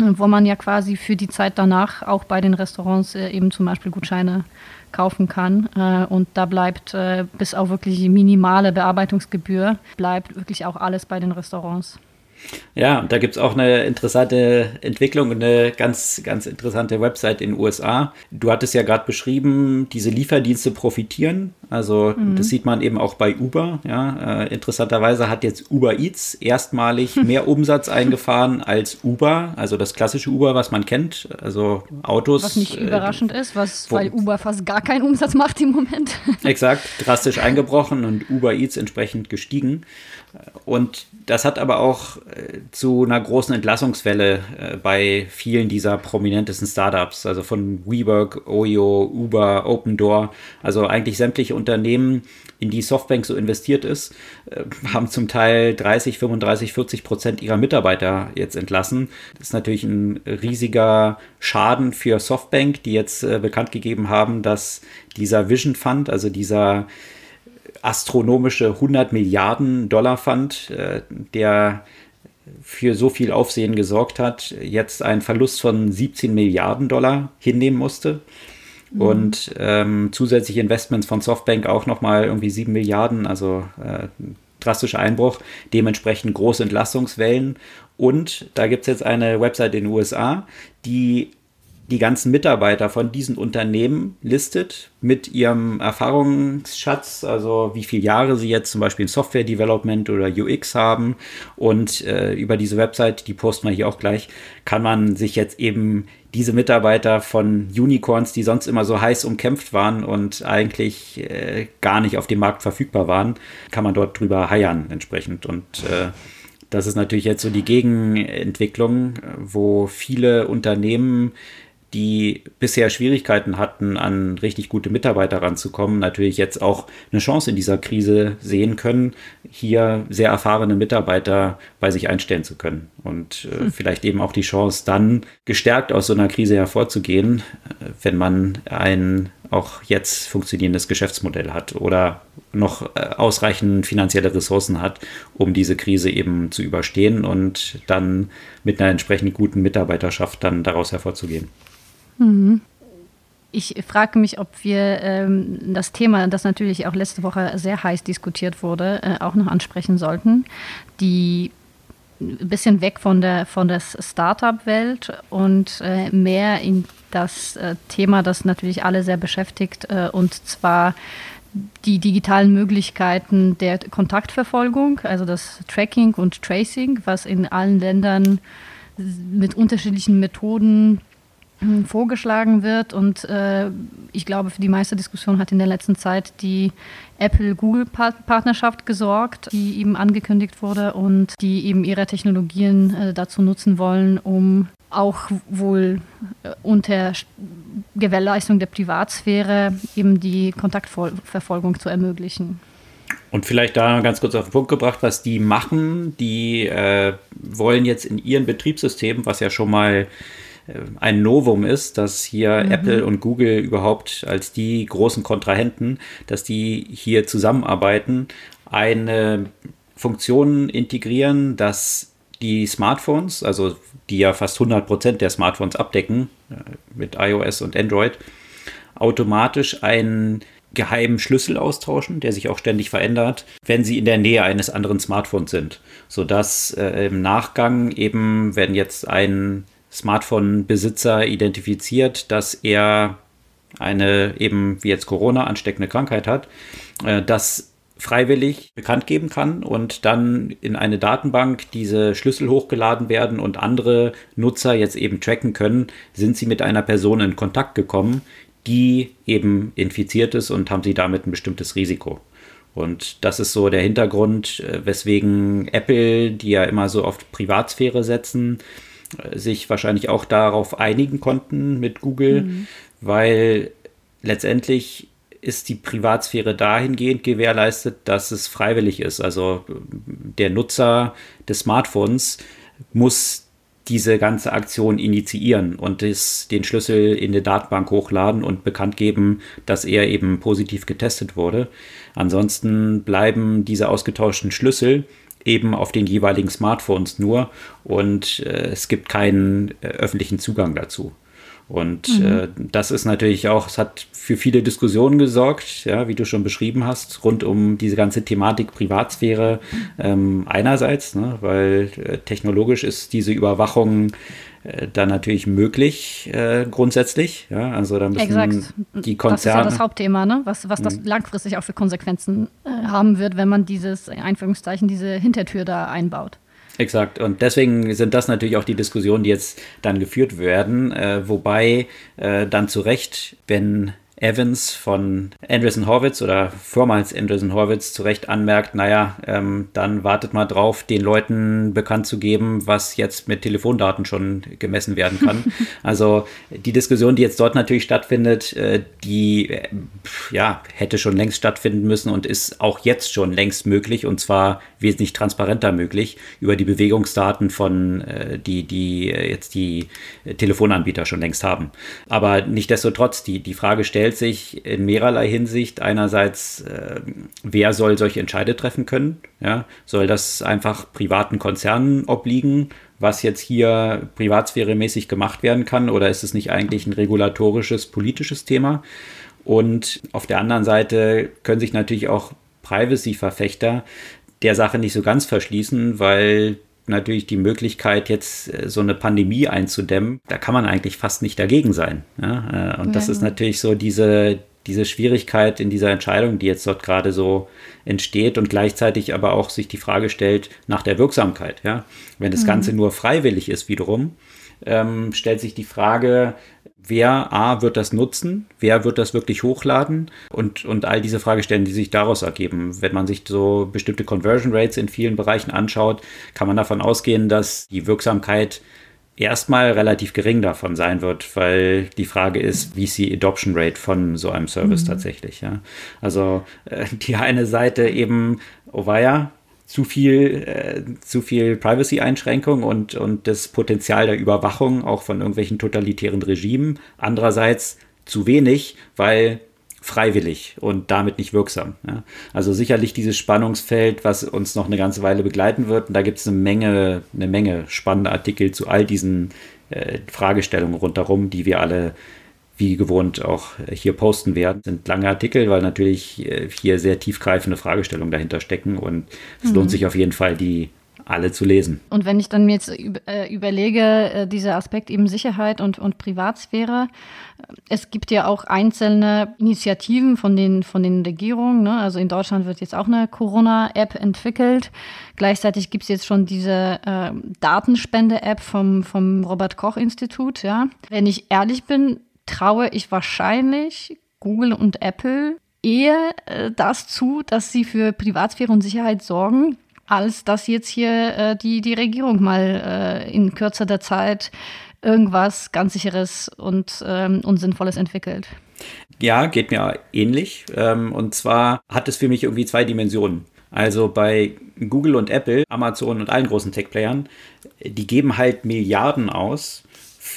wo man ja quasi für die Zeit danach auch bei den Restaurants äh, eben zum Beispiel Gutscheine kaufen kann. Äh, und da bleibt äh, bis auf wirklich minimale Bearbeitungsgebühr, bleibt wirklich auch alles bei den Restaurants. Ja, da gibt es auch eine interessante Entwicklung und eine ganz, ganz interessante Website in den USA. Du hattest ja gerade beschrieben, diese Lieferdienste profitieren. Also mhm. das sieht man eben auch bei Uber. Ja. Äh, interessanterweise hat jetzt Uber Eats erstmalig mehr Umsatz eingefahren als Uber, also das klassische Uber, was man kennt, also Autos. Was nicht äh, überraschend ist, was, weil Uber fast gar keinen Umsatz macht im Moment. Exakt, drastisch eingebrochen und Uber Eats entsprechend gestiegen. Und das hat aber auch äh, zu einer großen Entlassungswelle äh, bei vielen dieser prominentesten Startups, also von WeWork, Oyo, Uber, Open Door, also eigentlich sämtliche Unternehmen, in die Softbank so investiert ist, äh, haben zum Teil 30, 35, 40 Prozent ihrer Mitarbeiter jetzt entlassen. Das ist natürlich ein riesiger Schaden für Softbank, die jetzt bekannt gegeben haben, dass dieser Vision Fund, also dieser astronomische 100 Milliarden Dollar Fund, äh, der für so viel Aufsehen gesorgt hat, jetzt einen Verlust von 17 Milliarden Dollar hinnehmen musste. Mhm. Und ähm, zusätzliche Investments von Softbank auch nochmal irgendwie 7 Milliarden, also äh, drastischer Einbruch, dementsprechend große Entlastungswellen. Und da gibt es jetzt eine Website in den USA, die die ganzen Mitarbeiter von diesen Unternehmen listet mit ihrem Erfahrungsschatz, also wie viele Jahre sie jetzt zum Beispiel in Software Development oder UX haben. Und äh, über diese Website, die posten wir hier auch gleich, kann man sich jetzt eben diese Mitarbeiter von Unicorns, die sonst immer so heiß umkämpft waren und eigentlich äh, gar nicht auf dem Markt verfügbar waren, kann man dort drüber heiern entsprechend. Und äh, das ist natürlich jetzt so die Gegenentwicklung, wo viele Unternehmen die bisher Schwierigkeiten hatten, an richtig gute Mitarbeiter ranzukommen, natürlich jetzt auch eine Chance in dieser Krise sehen können, hier sehr erfahrene Mitarbeiter bei sich einstellen zu können. Und äh, hm. vielleicht eben auch die Chance, dann gestärkt aus so einer Krise hervorzugehen, äh, wenn man ein auch jetzt funktionierendes Geschäftsmodell hat oder noch äh, ausreichend finanzielle Ressourcen hat, um diese Krise eben zu überstehen und dann mit einer entsprechend guten Mitarbeiterschaft dann daraus hervorzugehen. Mhm. Ich frage mich, ob wir ähm, das Thema, das natürlich auch letzte Woche sehr heiß diskutiert wurde, äh, auch noch ansprechen sollten. Die ein bisschen weg von der, von der Startup-Welt und äh, mehr in das äh, Thema, das natürlich alle sehr beschäftigt, äh, und zwar die digitalen Möglichkeiten der Kontaktverfolgung, also das Tracking und Tracing, was in allen Ländern mit unterschiedlichen Methoden vorgeschlagen wird. Und äh, ich glaube, für die meiste Diskussion hat in der letzten Zeit die Apple-Google-Partnerschaft gesorgt, die eben angekündigt wurde und die eben ihre Technologien äh, dazu nutzen wollen, um auch wohl äh, unter Gewährleistung der Privatsphäre eben die Kontaktverfolgung zu ermöglichen. Und vielleicht da ganz kurz auf den Punkt gebracht, was die machen. Die äh, wollen jetzt in ihren Betriebssystemen, was ja schon mal ein Novum ist, dass hier mhm. Apple und Google überhaupt als die großen Kontrahenten, dass die hier zusammenarbeiten, eine Funktion integrieren, dass die Smartphones, also die ja fast 100 Prozent der Smartphones abdecken äh, mit iOS und Android, automatisch einen geheimen Schlüssel austauschen, der sich auch ständig verändert, wenn sie in der Nähe eines anderen Smartphones sind, sodass äh, im Nachgang eben, wenn jetzt ein Smartphone-Besitzer identifiziert, dass er eine eben wie jetzt Corona ansteckende Krankheit hat, äh, das freiwillig bekannt geben kann und dann in eine Datenbank diese Schlüssel hochgeladen werden und andere Nutzer jetzt eben tracken können, sind sie mit einer Person in Kontakt gekommen, die eben infiziert ist und haben sie damit ein bestimmtes Risiko. Und das ist so der Hintergrund, äh, weswegen Apple, die ja immer so oft Privatsphäre setzen, sich wahrscheinlich auch darauf einigen konnten mit Google, mhm. weil letztendlich ist die Privatsphäre dahingehend gewährleistet, dass es freiwillig ist. Also der Nutzer des Smartphones muss diese ganze Aktion initiieren und das, den Schlüssel in die Datenbank hochladen und bekannt geben, dass er eben positiv getestet wurde. Ansonsten bleiben diese ausgetauschten Schlüssel eben auf den jeweiligen Smartphones nur und äh, es gibt keinen äh, öffentlichen Zugang dazu. Und mhm. äh, das ist natürlich auch, es hat für viele Diskussionen gesorgt, ja, wie du schon beschrieben hast, rund um diese ganze Thematik Privatsphäre ähm, einerseits, ne, weil äh, technologisch ist diese Überwachung äh, dann natürlich möglich äh, grundsätzlich. Ja, also da müssen Exakt. die Konzerne. Das ist ja das Hauptthema, ne? was, was das mhm. langfristig auch für Konsequenzen äh, haben wird, wenn man dieses, in Anführungszeichen, diese Hintertür da einbaut. Exakt. Und deswegen sind das natürlich auch die Diskussionen, die jetzt dann geführt werden. Äh, wobei äh, dann zu Recht, wenn Evans von Andreessen Horwitz oder vormals Andreessen Horwitz zu Recht anmerkt, naja, ähm, dann wartet mal drauf, den Leuten bekannt zu geben, was jetzt mit Telefondaten schon gemessen werden kann. also die Diskussion, die jetzt dort natürlich stattfindet, äh, die äh, ja, hätte schon längst stattfinden müssen und ist auch jetzt schon längst möglich und zwar wesentlich transparenter möglich über die Bewegungsdaten von äh, die, die äh, jetzt die Telefonanbieter schon längst haben. Aber nichtdestotrotz, die, die Frage stellt, stellt sich in mehrerlei Hinsicht einerseits, äh, wer soll solche Entscheide treffen können? Ja? Soll das einfach privaten Konzernen obliegen, was jetzt hier privatsphäremäßig gemacht werden kann? Oder ist es nicht eigentlich ein regulatorisches, politisches Thema? Und auf der anderen Seite können sich natürlich auch Privacy-Verfechter der Sache nicht so ganz verschließen, weil natürlich die Möglichkeit, jetzt äh, so eine Pandemie einzudämmen, da kann man eigentlich fast nicht dagegen sein. Ja? Äh, und das ist natürlich so diese, diese Schwierigkeit in dieser Entscheidung, die jetzt dort gerade so entsteht und gleichzeitig aber auch sich die Frage stellt nach der Wirksamkeit. Ja? Wenn das mhm. Ganze nur freiwillig ist wiederum, ähm, stellt sich die Frage, wer A wird das nutzen, wer wird das wirklich hochladen und, und all diese Fragestellen, die sich daraus ergeben. Wenn man sich so bestimmte Conversion Rates in vielen Bereichen anschaut, kann man davon ausgehen, dass die Wirksamkeit erstmal relativ gering davon sein wird, weil die Frage ist, wie ist die Adoption Rate von so einem Service mhm. tatsächlich. Ja? Also äh, die eine Seite eben, oh weia, zu viel, äh, zu viel Privacy-Einschränkung und, und das Potenzial der Überwachung auch von irgendwelchen totalitären Regimen. Andererseits zu wenig, weil freiwillig und damit nicht wirksam. Ja. Also sicherlich dieses Spannungsfeld, was uns noch eine ganze Weile begleiten wird. Und da gibt es eine Menge, eine Menge spannende Artikel zu all diesen äh, Fragestellungen rundherum, die wir alle wie gewohnt auch hier posten werden. Das sind lange Artikel, weil natürlich äh, hier sehr tiefgreifende Fragestellungen dahinter stecken und es mhm. lohnt sich auf jeden Fall, die alle zu lesen. Und wenn ich dann mir jetzt äh, überlege, äh, dieser Aspekt eben Sicherheit und, und Privatsphäre, es gibt ja auch einzelne Initiativen von den, von den Regierungen. Ne? Also in Deutschland wird jetzt auch eine Corona-App entwickelt. Gleichzeitig gibt es jetzt schon diese äh, Datenspende-App vom, vom Robert-Koch-Institut. Ja? Wenn ich ehrlich bin, traue ich wahrscheinlich Google und Apple eher äh, das zu, dass sie für Privatsphäre und Sicherheit sorgen, als dass jetzt hier äh, die, die Regierung mal äh, in kürzer Zeit irgendwas ganz sicheres und, ähm, und entwickelt. Ja, geht mir ähnlich. Ähm, und zwar hat es für mich irgendwie zwei Dimensionen. Also bei Google und Apple, Amazon und allen großen Tech-Playern, die geben halt Milliarden aus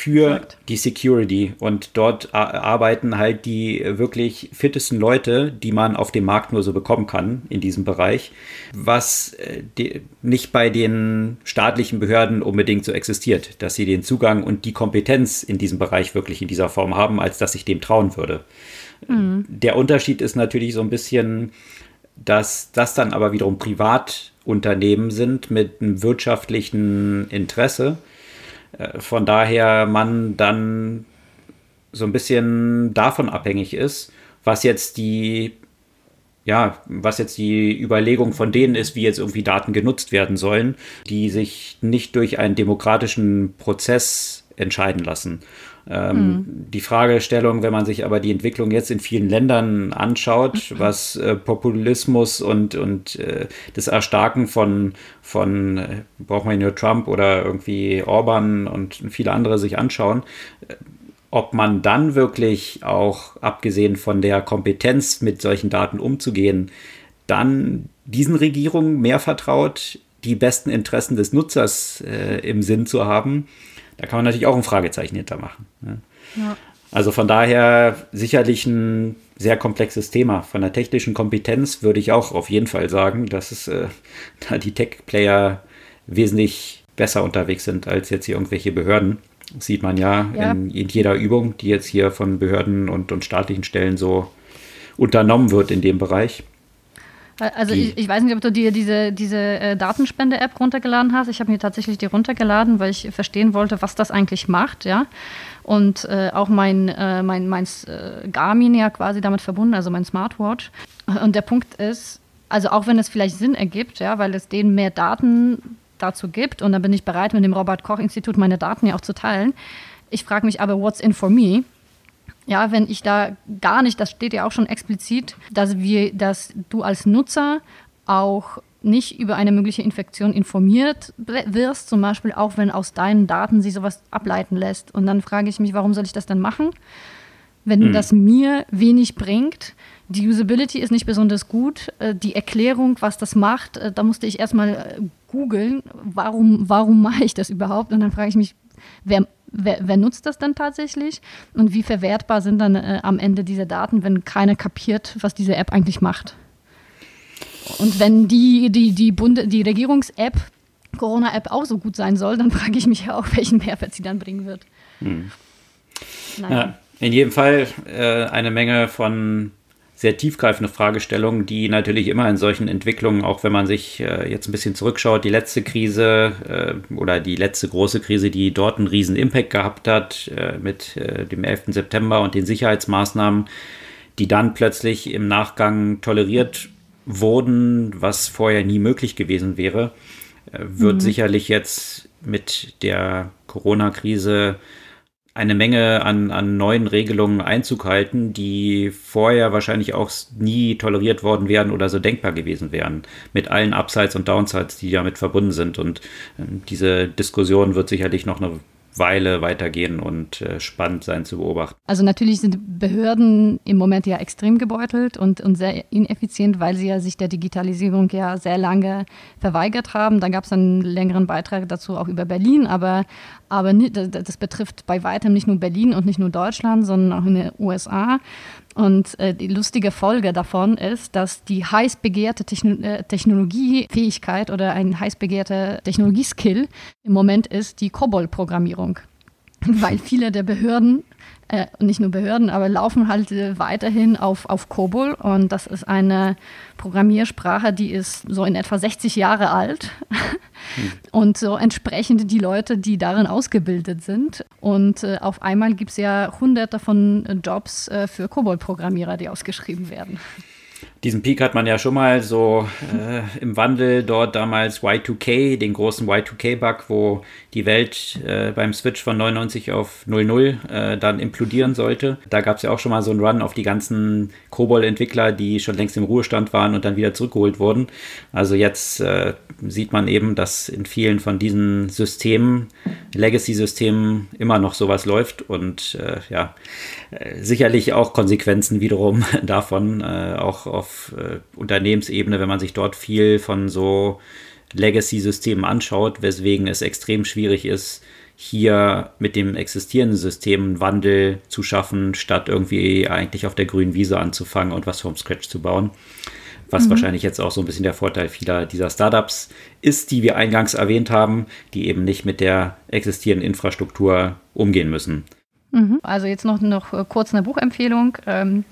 für die Security und dort arbeiten halt die wirklich fittesten Leute, die man auf dem Markt nur so bekommen kann in diesem Bereich, was äh, nicht bei den staatlichen Behörden unbedingt so existiert, dass sie den Zugang und die Kompetenz in diesem Bereich wirklich in dieser Form haben, als dass ich dem trauen würde. Mhm. Der Unterschied ist natürlich so ein bisschen, dass das dann aber wiederum Privatunternehmen sind mit einem wirtschaftlichen Interesse von daher man dann so ein bisschen davon abhängig ist, was jetzt die ja, was jetzt die Überlegung von denen ist, wie jetzt irgendwie Daten genutzt werden sollen, die sich nicht durch einen demokratischen Prozess entscheiden lassen. Ähm, mhm. Die Fragestellung, wenn man sich aber die Entwicklung jetzt in vielen Ländern anschaut, mhm. was äh, Populismus und, und äh, das Erstarken von, von äh, braucht man nur Trump oder irgendwie Orban und viele andere sich anschauen, äh, ob man dann wirklich auch, abgesehen von der Kompetenz, mit solchen Daten umzugehen, dann diesen Regierungen mehr vertraut, die besten Interessen des Nutzers äh, im Sinn zu haben, da kann man natürlich auch ein Fragezeichen hintermachen. Ne? Ja. Also von daher sicherlich ein sehr komplexes Thema. Von der technischen Kompetenz würde ich auch auf jeden Fall sagen, dass es äh, da die Tech-Player wesentlich besser unterwegs sind als jetzt hier irgendwelche Behörden. Das sieht man ja, ja. In, in, jeder Übung, die jetzt hier von Behörden und, und staatlichen Stellen so unternommen wird in dem Bereich. Also ich, ich, weiß nicht, ob du dir diese, diese äh, Datenspende-App runtergeladen hast. Ich habe mir tatsächlich die runtergeladen, weil ich verstehen wollte, was das eigentlich macht, ja. Und äh, auch mein, äh, mein, mein äh, Garmin ja quasi damit verbunden, also mein Smartwatch. Und der Punkt ist, also auch wenn es vielleicht Sinn ergibt, ja, weil es denen mehr Daten dazu gibt und dann bin ich bereit, mit dem Robert-Koch-Institut meine Daten ja auch zu teilen. Ich frage mich aber, what's in for me? Ja, wenn ich da gar nicht, das steht ja auch schon explizit, dass wir, dass du als Nutzer auch nicht über eine mögliche Infektion informiert wirst, zum Beispiel auch wenn aus deinen Daten sie sowas ableiten lässt. Und dann frage ich mich, warum soll ich das dann machen, wenn hm. das mir wenig bringt? Die Usability ist nicht besonders gut. Äh, die Erklärung, was das macht, äh, da musste ich erstmal äh, googeln, warum, warum mache ich das überhaupt? Und dann frage ich mich, wer wer, wer, nutzt das denn tatsächlich und wie verwertbar sind dann äh, am Ende diese Daten, wenn keiner kapiert, was diese App eigentlich macht. Und wenn die, die, die, Bunde, die Regierungs-App, Corona-App auch so gut sein soll, dann frage ich mich ja auch, welchen Mehrwert sie dann bringen wird. Hm. Ja, in jedem Fall äh, eine Menge von sehr tiefgreifende Fragestellungen, die natürlich immer in solchen Entwicklungen, auch wenn man sich äh, jetzt ein bisschen zurückschaut, die letzte Krise äh, oder die letzte große Krise, die dort einen riesen Impact gehabt hat äh, mit äh, dem 11. September und den Sicherheitsmaßnahmen, die dann plötzlich im Nachgang toleriert wurden, was vorher nie möglich gewesen wäre, äh, wird mhm. sicherlich jetzt mit der Corona-Krise eine Menge an, an neuen Regelungen Einzug halten, die vorher wahrscheinlich auch nie toleriert worden wären oder so denkbar gewesen wären, mit allen Upsides und Downsides, die damit verbunden sind. Und äh, diese Diskussion wird sicherlich noch eine Weile weitergehen und äh, spannend sein zu beobachten. Also natürlich sind Behörden im Moment ja extrem gebeutelt und, und sehr ineffizient, weil sie ja sich der Digitalisierung ja sehr lange verweigert haben. Da gab es einen längeren Beitrag dazu auch über Berlin, aber, aber das betrifft bei weitem nicht nur Berlin und nicht nur Deutschland, sondern auch in den USA. Und äh, die lustige Folge davon ist, dass die heiß begehrte Techno äh, Technologiefähigkeit oder ein heiß begehrter Technologieskill im Moment ist die COBOL-Programmierung. Weil viele der Behörden äh, nicht nur Behörden, aber laufen halt äh, weiterhin auf, auf COBOL und das ist eine Programmiersprache, die ist so in etwa 60 Jahre alt hm. und so entsprechend die Leute, die darin ausgebildet sind und äh, auf einmal gibt es ja hunderte von Jobs äh, für COBOL-Programmierer, die ausgeschrieben werden. Diesen Peak hat man ja schon mal so äh, im Wandel dort damals Y2K, den großen Y2K-Bug, wo die Welt äh, beim Switch von 99 auf 00 äh, dann implodieren sollte. Da gab es ja auch schon mal so einen Run auf die ganzen COBOL-Entwickler, die schon längst im Ruhestand waren und dann wieder zurückgeholt wurden. Also jetzt äh, sieht man eben, dass in vielen von diesen Systemen, Legacy-Systemen, immer noch sowas läuft und äh, ja, äh, sicherlich auch Konsequenzen wiederum davon, auch auf äh, Unternehmensebene, wenn man sich dort viel von so Legacy-Systemen anschaut, weswegen es extrem schwierig ist, hier mit dem existierenden System einen Wandel zu schaffen, statt irgendwie eigentlich auf der grünen Wiese anzufangen und was vom Scratch zu bauen. Was mhm. wahrscheinlich jetzt auch so ein bisschen der Vorteil vieler dieser Startups ist, die wir eingangs erwähnt haben, die eben nicht mit der existierenden Infrastruktur umgehen müssen. Mhm. Also jetzt noch, noch äh, kurz eine Buchempfehlung. Ähm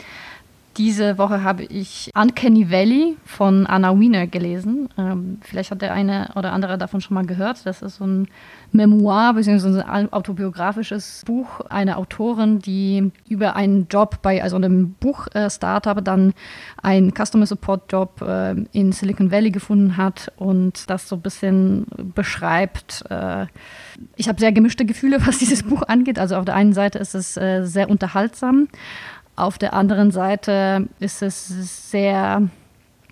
diese Woche habe ich Uncanny Valley von Anna Wiener gelesen. Ähm, vielleicht hat der eine oder andere davon schon mal gehört. Das ist so ein Memoir bzw. ein autobiografisches Buch einer Autorin, die über einen Job bei also einem Buch-Startup dann einen Customer Support Job äh, in Silicon Valley gefunden hat und das so ein bisschen beschreibt. Äh, ich habe sehr gemischte Gefühle, was dieses Buch angeht. Also auf der einen Seite ist es äh, sehr unterhaltsam auf der anderen Seite ist es sehr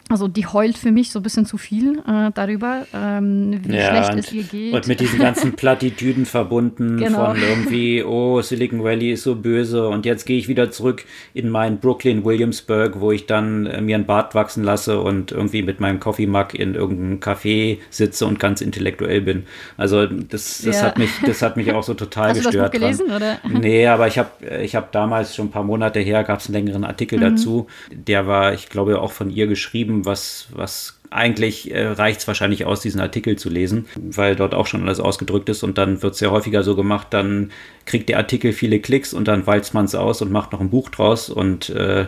also die heult für mich so ein bisschen zu viel äh, darüber, ähm, wie ja, schlecht es ihr geht. Und mit diesen ganzen Plattitüden verbunden genau. von irgendwie, oh, Silicon Valley ist so böse und jetzt gehe ich wieder zurück in mein Brooklyn Williamsburg, wo ich dann äh, mir ein Bart wachsen lasse und irgendwie mit meinem Coffee Mug in irgendeinem Café sitze und ganz intellektuell bin. Also das, das ja. hat mich, das hat mich auch so total Hast gestört. Hast du das Buch gelesen, oder? Nee, aber ich habe ich hab damals schon ein paar Monate her, gab es einen längeren Artikel mhm. dazu. Der war, ich glaube, auch von ihr geschrieben was, was eigentlich äh, reicht es wahrscheinlich aus, diesen Artikel zu lesen, weil dort auch schon alles ausgedrückt ist und dann wird es ja häufiger so gemacht, dann kriegt der Artikel viele Klicks und dann walzt man es aus und macht noch ein Buch draus und äh,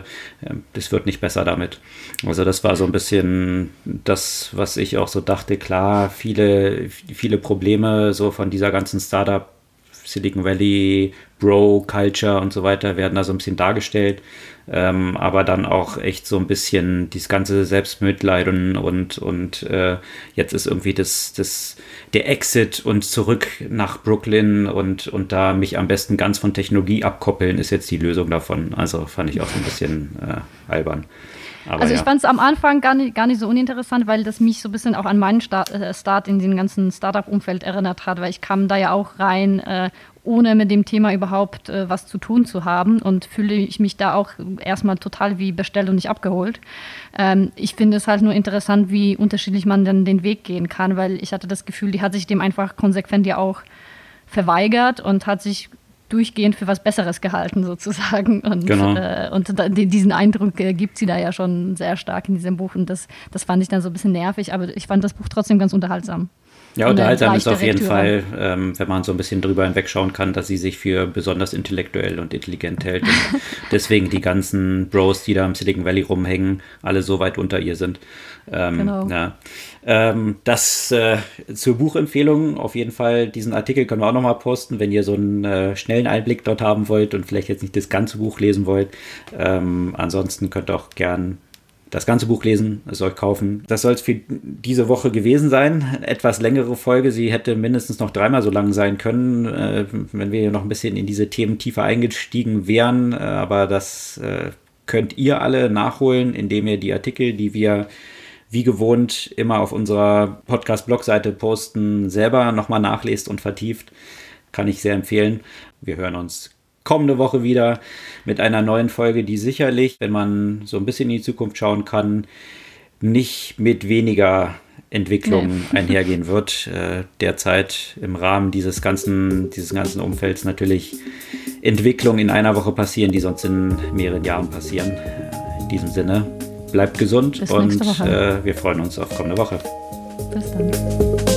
das wird nicht besser damit. Also das war so ein bisschen das, was ich auch so dachte, klar, viele, viele Probleme so von dieser ganzen Startup Silicon Valley, Bro, Culture und so weiter werden da so ein bisschen dargestellt ähm, aber dann auch echt so ein bisschen dieses ganze Selbstmitleid und, und, und äh, jetzt ist irgendwie das, das, der Exit und zurück nach Brooklyn und, und da mich am besten ganz von Technologie abkoppeln, ist jetzt die Lösung davon. Also fand ich auch so ein bisschen äh, albern. Aber also ich ja. fand es am Anfang gar nicht, gar nicht so uninteressant, weil das mich so ein bisschen auch an meinen Start, äh, Start in den ganzen Startup-Umfeld erinnert hat, weil ich kam da ja auch rein, äh, ohne mit dem Thema überhaupt äh, was zu tun zu haben und fühle ich mich da auch erstmal total wie bestellt und nicht abgeholt. Ähm, ich finde es halt nur interessant, wie unterschiedlich man dann den Weg gehen kann, weil ich hatte das Gefühl, die hat sich dem einfach konsequent ja auch verweigert und hat sich durchgehend für was Besseres gehalten sozusagen. Und, genau. äh, und da, diesen Eindruck äh, gibt sie da ja schon sehr stark in diesem Buch und das, das fand ich dann so ein bisschen nervig, aber ich fand das Buch trotzdem ganz unterhaltsam. Ja, unterhaltsam ist auf jeden. Fall, ähm, wenn man so ein bisschen drüber hinwegschauen kann, dass sie sich für besonders intellektuell und intelligent hält. Und deswegen die ganzen Bros, die da im Silicon Valley rumhängen, alle so weit unter ihr sind. Ähm, genau. Ja. Ähm, das äh, zur Buchempfehlung auf jeden Fall. Diesen Artikel können wir auch nochmal posten, wenn ihr so einen äh, schnellen Einblick dort haben wollt und vielleicht jetzt nicht das ganze Buch lesen wollt. Ähm, ansonsten könnt ihr auch gern das ganze Buch lesen, es euch kaufen. Das soll es für diese Woche gewesen sein. Etwas längere Folge. Sie hätte mindestens noch dreimal so lang sein können, äh, wenn wir noch ein bisschen in diese Themen tiefer eingestiegen wären. Äh, aber das äh, könnt ihr alle nachholen, indem ihr die Artikel, die wir wie gewohnt immer auf unserer Podcast-Blog-Seite posten, selber nochmal nachlest und vertieft. Kann ich sehr empfehlen. Wir hören uns kommende Woche wieder mit einer neuen Folge, die sicherlich, wenn man so ein bisschen in die Zukunft schauen kann, nicht mit weniger Entwicklung nee. einhergehen wird. Äh, derzeit im Rahmen dieses ganzen, dieses ganzen Umfelds natürlich Entwicklungen in einer Woche passieren, die sonst in mehreren Jahren passieren. In diesem Sinne, bleibt gesund Bis und äh, wir freuen uns auf kommende Woche. Bis dann.